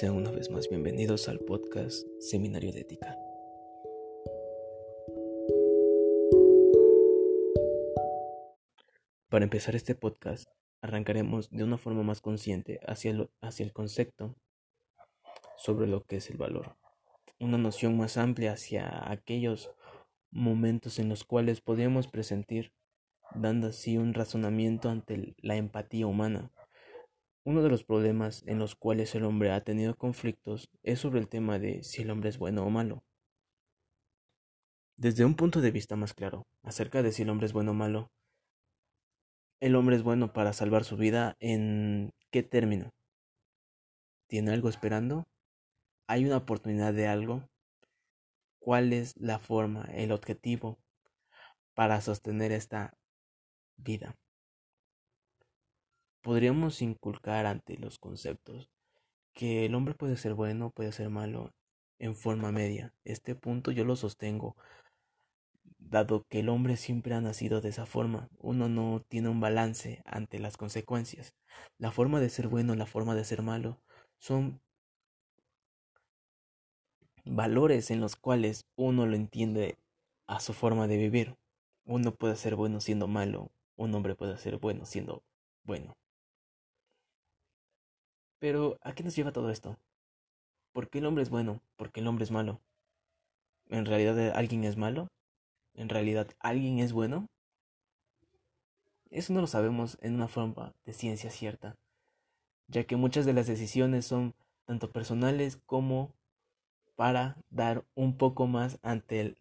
Sean una vez más bienvenidos al podcast Seminario de Ética. Para empezar este podcast, arrancaremos de una forma más consciente hacia el, concepto sobre lo que es el valor. Una noción más amplia hacia aquellos momentos en los cuales podríamos presentir, dando así un razonamiento ante la empatía humana uno de los problemas en los cuales el hombre ha tenido conflictos es sobre el tema de si el hombre es bueno o malo. Desde un punto de vista más claro, acerca de si el hombre es bueno o malo, el hombre es bueno para salvar su vida en qué término? ¿Tiene algo esperando? ¿Hay una oportunidad de algo? ¿Cuál es la forma, el objetivo para sostener esta vida? Podríamos inculcar ante los conceptos que el hombre puede ser bueno, puede ser malo en forma media. Este punto yo lo sostengo, dado que el hombre siempre ha nacido de esa forma. Uno no tiene un balance ante las consecuencias. La forma de ser bueno, la forma de ser malo, son valores en los cuales uno lo entiende a su forma de vivir. Uno puede ser bueno siendo malo, un hombre puede ser bueno siendo bueno. Pero, ¿a qué nos lleva todo esto? ¿Por qué el hombre es bueno? ¿Por qué el hombre es malo? ¿En realidad eh, alguien es malo? ¿En realidad alguien es bueno? Eso no lo sabemos en una forma de ciencia cierta, ya que muchas de las decisiones son tanto personales como para dar un poco más ante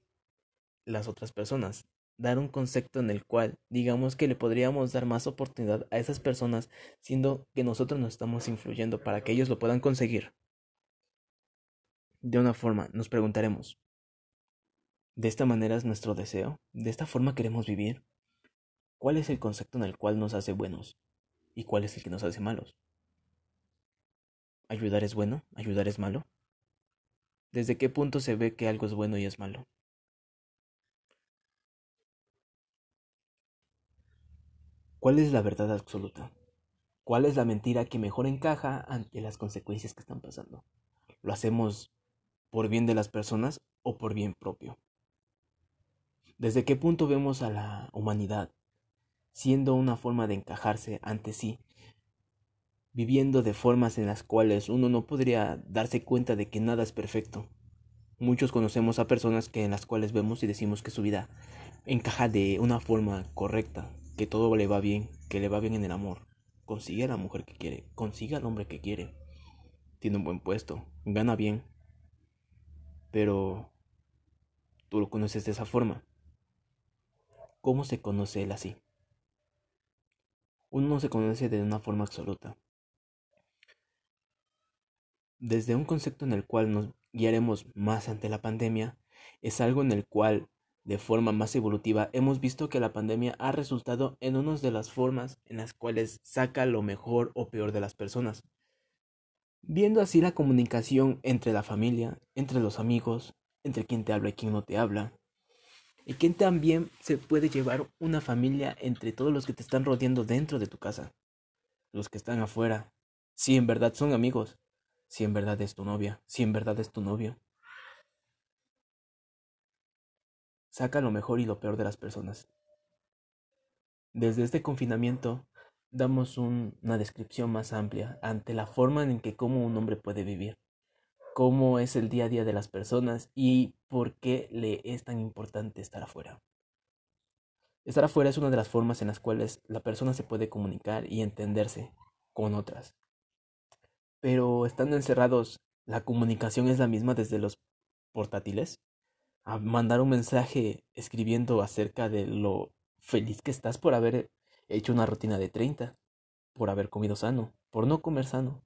las otras personas dar un concepto en el cual digamos que le podríamos dar más oportunidad a esas personas siendo que nosotros nos estamos influyendo para que ellos lo puedan conseguir. De una forma, nos preguntaremos, ¿de esta manera es nuestro deseo? ¿De esta forma queremos vivir? ¿Cuál es el concepto en el cual nos hace buenos? ¿Y cuál es el que nos hace malos? ¿Ayudar es bueno? ¿Ayudar es malo? ¿Desde qué punto se ve que algo es bueno y es malo? ¿Cuál es la verdad absoluta? ¿Cuál es la mentira que mejor encaja ante las consecuencias que están pasando? ¿Lo hacemos por bien de las personas o por bien propio? ¿Desde qué punto vemos a la humanidad siendo una forma de encajarse ante sí, viviendo de formas en las cuales uno no podría darse cuenta de que nada es perfecto? Muchos conocemos a personas que en las cuales vemos y decimos que su vida encaja de una forma correcta, que todo le va bien, que le va bien en el amor. Consigue a la mujer que quiere, consigue al hombre que quiere. Tiene un buen puesto, gana bien. Pero tú lo conoces de esa forma. ¿Cómo se conoce él así? Uno no se conoce de una forma absoluta. Desde un concepto en el cual nos guiaremos más ante la pandemia, es algo en el cual de forma más evolutiva, hemos visto que la pandemia ha resultado en una de las formas en las cuales saca lo mejor o peor de las personas. Viendo así la comunicación entre la familia, entre los amigos, entre quien te habla y quien no te habla. Y quien también se puede llevar una familia entre todos los que te están rodeando dentro de tu casa. Los que están afuera. Si en verdad son amigos. Si en verdad es tu novia. Si en verdad es tu novio. Saca lo mejor y lo peor de las personas. Desde este confinamiento damos una descripción más amplia ante la forma en que cómo un hombre puede vivir, cómo es el día a día de las personas y por qué le es tan importante estar afuera. Estar afuera es una de las formas en las cuales la persona se puede comunicar y entenderse con otras. Pero estando encerrados, ¿la comunicación es la misma desde los portátiles? A mandar un mensaje escribiendo acerca de lo feliz que estás por haber hecho una rutina de 30, por haber comido sano, por no comer sano.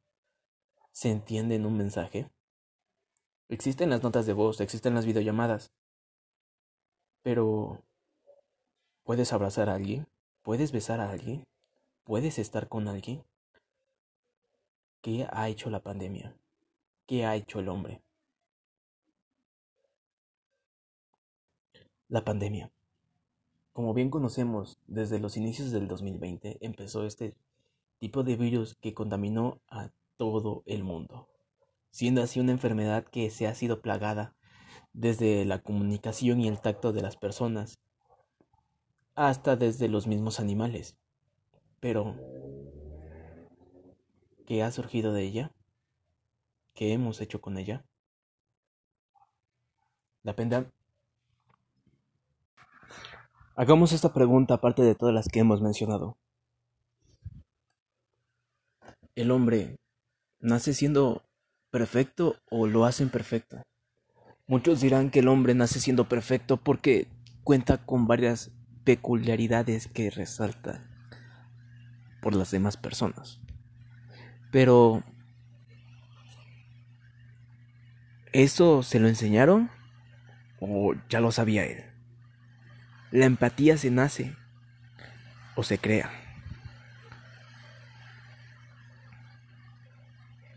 ¿Se entiende en un mensaje? Existen las notas de voz, existen las videollamadas. Pero, ¿puedes abrazar a alguien? ¿Puedes besar a alguien? ¿Puedes estar con alguien? ¿Qué ha hecho la pandemia? ¿Qué ha hecho el hombre? La pandemia. Como bien conocemos, desde los inicios del 2020 empezó este tipo de virus que contaminó a todo el mundo. siendo así una enfermedad que se ha sido plagada desde la comunicación y el tacto de las personas hasta desde los mismos animales. Pero, ¿qué ha surgido de ella? ¿Qué hemos hecho con ella? La. Hagamos esta pregunta aparte de todas las que hemos mencionado. ¿El hombre nace siendo perfecto o lo hacen perfecto? Muchos dirán que el hombre nace siendo perfecto porque cuenta con varias peculiaridades que resalta por las demás personas. Pero ¿eso se lo enseñaron o ya lo sabía él? La empatía se nace o se crea.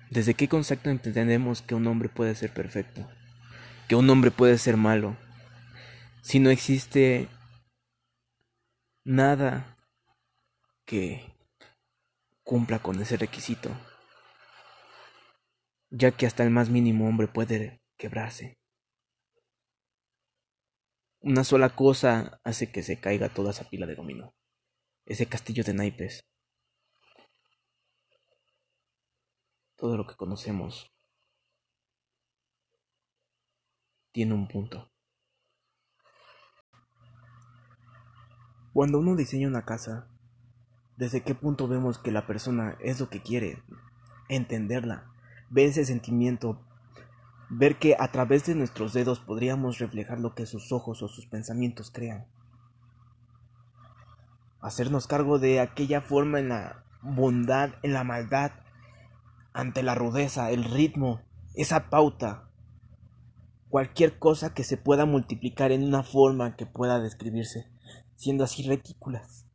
¿Desde qué concepto entendemos que un hombre puede ser perfecto? Que un hombre puede ser malo. Si no existe nada que cumpla con ese requisito, ya que hasta el más mínimo hombre puede quebrarse. Una sola cosa hace que se caiga toda esa pila de dominó, ese castillo de naipes. Todo lo que conocemos tiene un punto. Cuando uno diseña una casa, ¿desde qué punto vemos que la persona es lo que quiere? Entenderla, ver ese sentimiento, ver que a través de nuestros dedos podríamos reflejar lo que sus ojos o sus pensamientos crean. Hacernos cargo de aquella forma en la bondad, en la maldad, ante la rudeza, el ritmo, esa pauta, cualquier cosa que se pueda multiplicar en una forma que pueda describirse siendo así retículas.